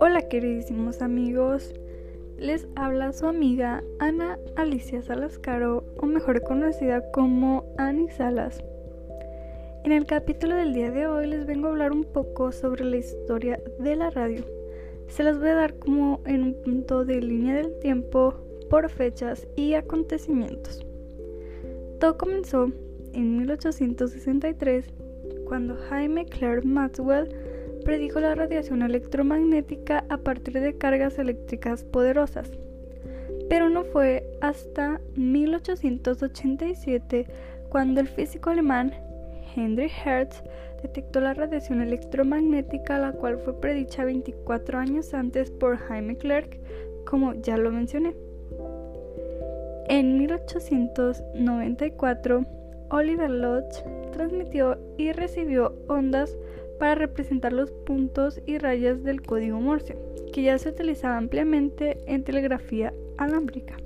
Hola queridísimos amigos, les habla su amiga Ana Alicia Salas Caro, o mejor conocida como Ani Salas. En el capítulo del día de hoy les vengo a hablar un poco sobre la historia de la radio. Se las voy a dar como en un punto de línea del tiempo por fechas y acontecimientos. Todo comenzó en 1863 cuando Jaime Clare Maxwell predijo la radiación electromagnética a partir de cargas eléctricas poderosas. Pero no fue hasta 1887 cuando el físico alemán Henry Hertz detectó la radiación electromagnética, la cual fue predicha 24 años antes por Jaime Clerk, como ya lo mencioné. En 1894, Oliver Lodge transmitió y recibió ondas para representar los puntos y rayas del código Morse, que ya se utilizaba ampliamente en telegrafía alámbrica.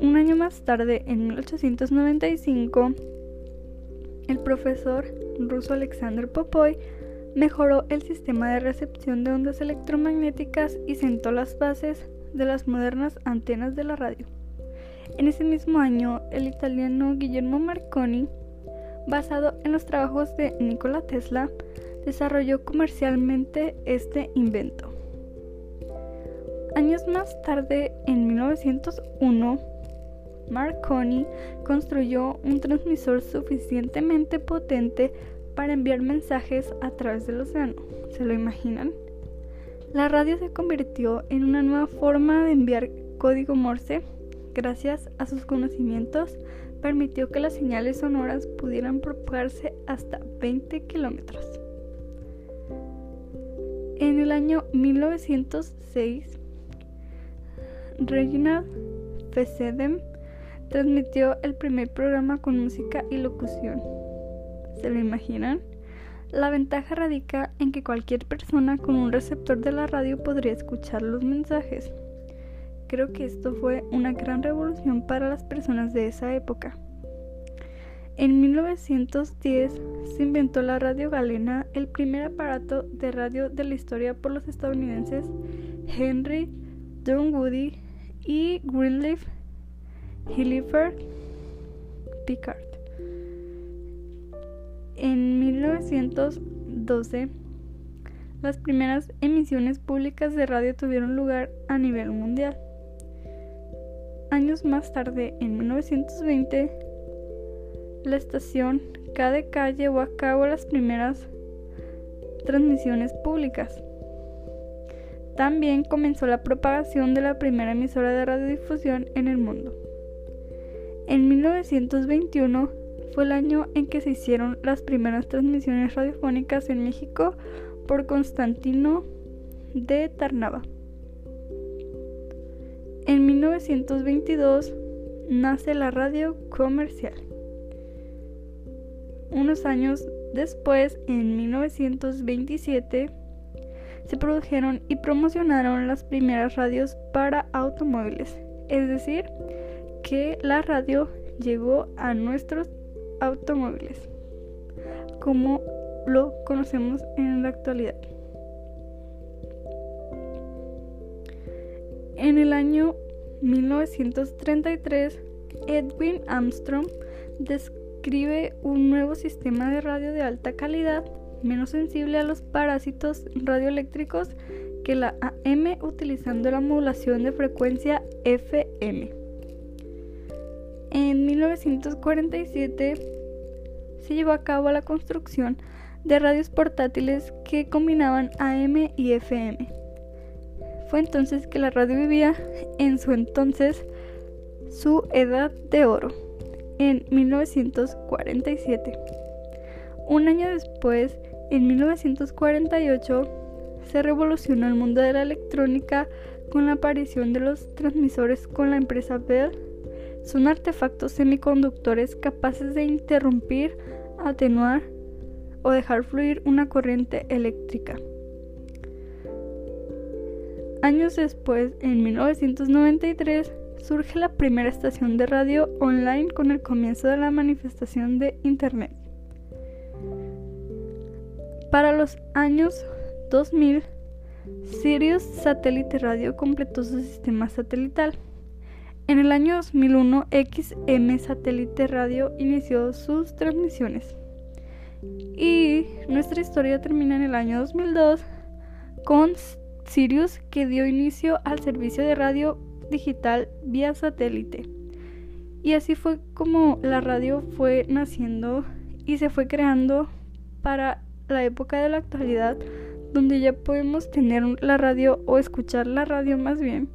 Un año más tarde, en 1895, el profesor ruso Alexander Popoy mejoró el sistema de recepción de ondas electromagnéticas y sentó las bases de las modernas antenas de la radio. En ese mismo año, el italiano Guillermo Marconi basado en los trabajos de Nikola Tesla, desarrolló comercialmente este invento. Años más tarde, en 1901, Marconi construyó un transmisor suficientemente potente para enviar mensajes a través del océano. ¿Se lo imaginan? La radio se convirtió en una nueva forma de enviar código Morse gracias a sus conocimientos permitió que las señales sonoras pudieran propagarse hasta 20 kilómetros. En el año 1906, Reginald Fessenden transmitió el primer programa con música y locución. ¿Se lo imaginan? La ventaja radica en que cualquier persona con un receptor de la radio podría escuchar los mensajes. Creo que esto fue una gran revolución para las personas de esa época. En 1910 se inventó la radio galena, el primer aparato de radio de la historia por los estadounidenses Henry Dunwoody y Greenleaf Hilliford Picard. En 1912 las primeras emisiones públicas de radio tuvieron lugar a nivel mundial. Años más tarde, en 1920, la estación KDK llevó a cabo las primeras transmisiones públicas. También comenzó la propagación de la primera emisora de radiodifusión en el mundo. En 1921 fue el año en que se hicieron las primeras transmisiones radiofónicas en México por Constantino de Tarnava. En 1922 nace la radio comercial. Unos años después, en 1927, se produjeron y promocionaron las primeras radios para automóviles, es decir, que la radio llegó a nuestros automóviles, como lo conocemos en la actualidad. En el año 1933, Edwin Armstrong describe un nuevo sistema de radio de alta calidad, menos sensible a los parásitos radioeléctricos que la AM utilizando la modulación de frecuencia FM. En 1947 se llevó a cabo la construcción de radios portátiles que combinaban AM y FM. Fue entonces que la radio vivía en su entonces su edad de oro, en 1947. Un año después, en 1948, se revolucionó el mundo de la electrónica con la aparición de los transmisores con la empresa Bell. Son artefactos semiconductores capaces de interrumpir, atenuar o dejar fluir una corriente eléctrica. Años después, en 1993, surge la primera estación de radio online con el comienzo de la manifestación de Internet. Para los años 2000, Sirius Satélite Radio completó su sistema satelital. En el año 2001, XM Satélite Radio inició sus transmisiones. Y nuestra historia termina en el año 2002 con Sirius que dio inicio al servicio de radio digital vía satélite. Y así fue como la radio fue naciendo y se fue creando para la época de la actualidad donde ya podemos tener la radio o escuchar la radio más bien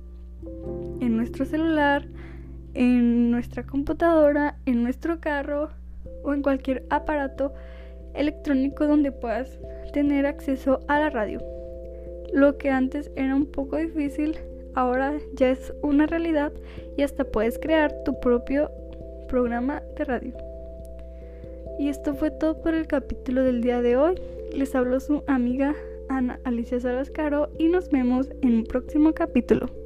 en nuestro celular, en nuestra computadora, en nuestro carro o en cualquier aparato electrónico donde puedas tener acceso a la radio. Lo que antes era un poco difícil, ahora ya es una realidad y hasta puedes crear tu propio programa de radio. Y esto fue todo por el capítulo del día de hoy. Les habló su amiga Ana Alicia Salascaro y nos vemos en un próximo capítulo.